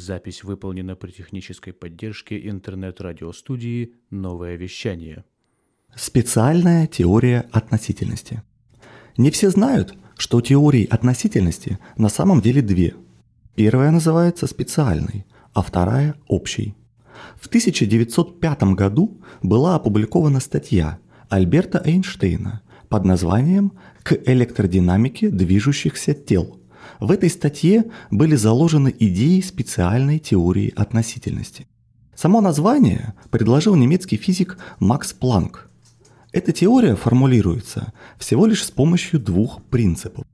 Запись выполнена при технической поддержке интернет-радиостудии «Новое вещание». Специальная теория относительности. Не все знают, что теорий относительности на самом деле две. Первая называется специальной, а вторая – общей. В 1905 году была опубликована статья Альберта Эйнштейна под названием «К электродинамике движущихся тел». В этой статье были заложены идеи специальной теории относительности. Само название предложил немецкий физик Макс Планк. Эта теория формулируется всего лишь с помощью двух принципов.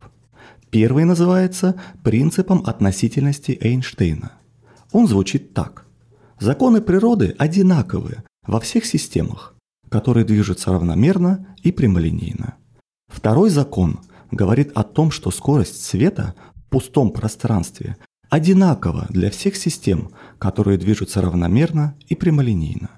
Первый называется принципом относительности Эйнштейна. Он звучит так. Законы природы одинаковы во всех системах, которые движутся равномерно и прямолинейно. Второй закон говорит о том, что скорость света в пустом пространстве одинакова для всех систем, которые движутся равномерно и прямолинейно.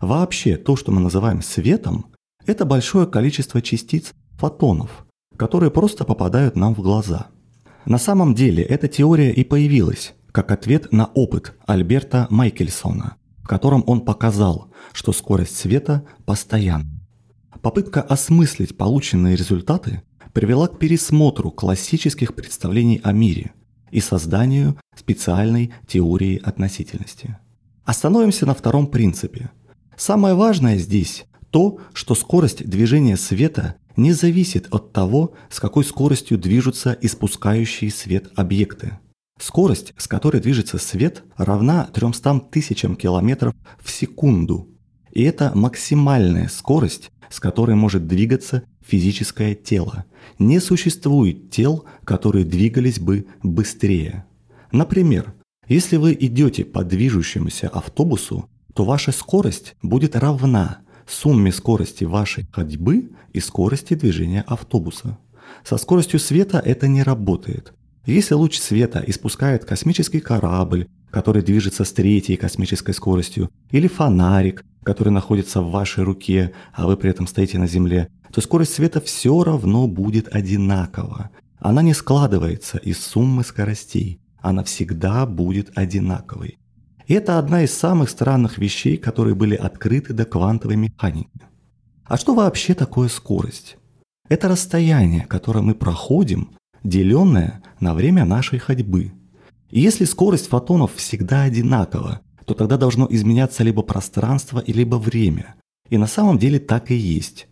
Вообще, то, что мы называем светом, это большое количество частиц фотонов, которые просто попадают нам в глаза. На самом деле эта теория и появилась как ответ на опыт Альберта Майкельсона, в котором он показал, что скорость света постоянна. Попытка осмыслить полученные результаты привела к пересмотру классических представлений о мире и созданию специальной теории относительности. Остановимся на втором принципе. Самое важное здесь то, что скорость движения света не зависит от того, с какой скоростью движутся испускающие свет объекты. Скорость, с которой движется свет, равна 300 тысячам километров в секунду. И это максимальная скорость, с которой может двигаться физическое тело. Не существует тел, которые двигались бы быстрее. Например, если вы идете по движущемуся автобусу, то ваша скорость будет равна сумме скорости вашей ходьбы и скорости движения автобуса. Со скоростью света это не работает. Если луч света испускает космический корабль, который движется с третьей космической скоростью, или фонарик, который находится в вашей руке, а вы при этом стоите на Земле, то скорость света все равно будет одинакова. Она не складывается из суммы скоростей, она всегда будет одинаковой. И это одна из самых странных вещей, которые были открыты до квантовой механики. А что вообще такое скорость? Это расстояние, которое мы проходим деленное на время нашей ходьбы. И если скорость фотонов всегда одинакова, то тогда должно изменяться либо пространство, либо время. И на самом деле так и есть.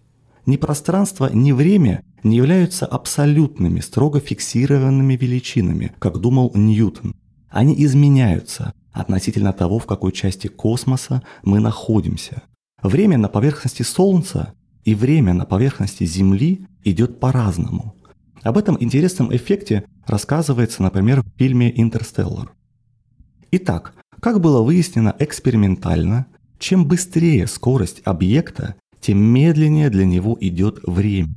Ни пространство, ни время не являются абсолютными, строго фиксированными величинами, как думал Ньютон. Они изменяются относительно того, в какой части космоса мы находимся. Время на поверхности Солнца и время на поверхности Земли идет по-разному – об этом интересном эффекте рассказывается, например, в фильме «Интерстеллар». Итак, как было выяснено экспериментально, чем быстрее скорость объекта, тем медленнее для него идет время.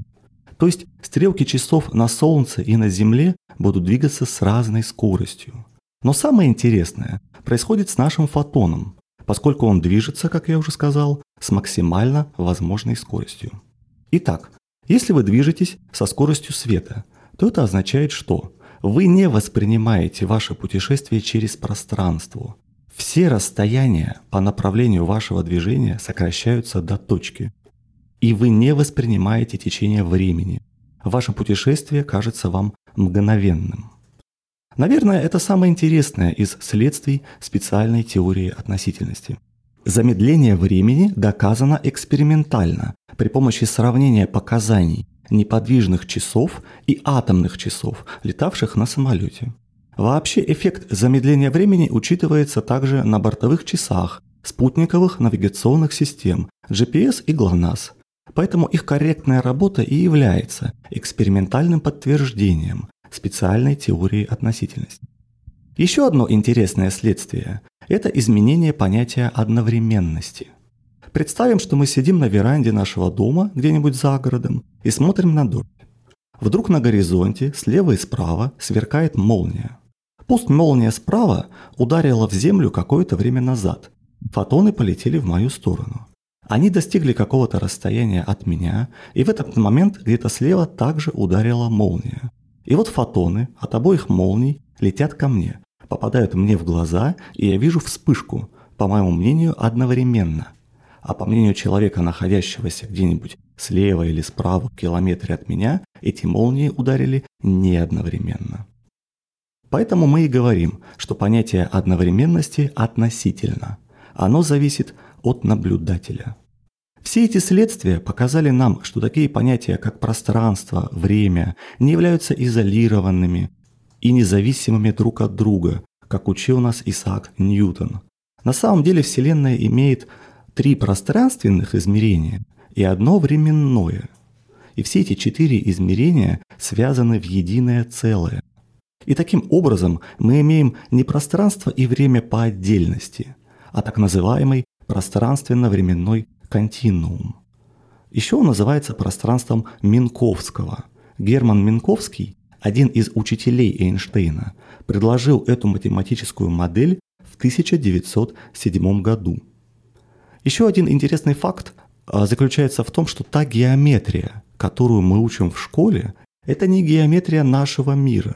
То есть стрелки часов на Солнце и на Земле будут двигаться с разной скоростью. Но самое интересное происходит с нашим фотоном, поскольку он движется, как я уже сказал, с максимально возможной скоростью. Итак, если вы движетесь со скоростью света, то это означает, что вы не воспринимаете ваше путешествие через пространство. Все расстояния по направлению вашего движения сокращаются до точки. И вы не воспринимаете течение времени. Ваше путешествие кажется вам мгновенным. Наверное, это самое интересное из следствий специальной теории относительности. Замедление времени доказано экспериментально при помощи сравнения показаний неподвижных часов и атомных часов, летавших на самолете. Вообще эффект замедления времени учитывается также на бортовых часах, спутниковых навигационных систем, GPS и GLONASS. Поэтому их корректная работа и является экспериментальным подтверждением специальной теории относительности. Еще одно интересное следствие это изменение понятия одновременности. Представим, что мы сидим на веранде нашего дома где-нибудь за городом и смотрим на дождь. Вдруг на горизонте слева и справа сверкает молния. Пусть молния справа ударила в землю какое-то время назад. Фотоны полетели в мою сторону. Они достигли какого-то расстояния от меня, и в этот момент где-то слева также ударила молния. И вот фотоны от обоих молний летят ко мне, попадают мне в глаза, и я вижу вспышку, по моему мнению, одновременно. А по мнению человека, находящегося где-нибудь слева или справа в километре от меня, эти молнии ударили не одновременно. Поэтому мы и говорим, что понятие одновременности относительно. Оно зависит от наблюдателя. Все эти следствия показали нам, что такие понятия, как пространство, время, не являются изолированными и независимыми друг от друга, как учил нас Исаак Ньютон. На самом деле Вселенная имеет три пространственных измерения и одно временное. И все эти четыре измерения связаны в единое целое. И таким образом мы имеем не пространство и время по отдельности, а так называемый пространственно-временной континуум. Еще он называется пространством Минковского. Герман Минковский, один из учителей Эйнштейна, предложил эту математическую модель в 1907 году. Еще один интересный факт а, заключается в том, что та геометрия, которую мы учим в школе, это не геометрия нашего мира.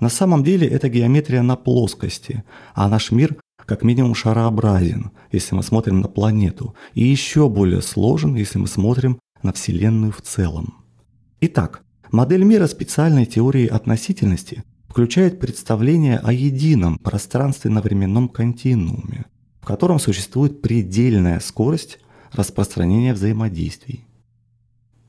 На самом деле это геометрия на плоскости, а наш мир как минимум шарообразен, если мы смотрим на планету, и еще более сложен, если мы смотрим на Вселенную в целом. Итак, модель мира специальной теории относительности включает представление о едином пространственно-временном континууме, в котором существует предельная скорость распространения взаимодействий.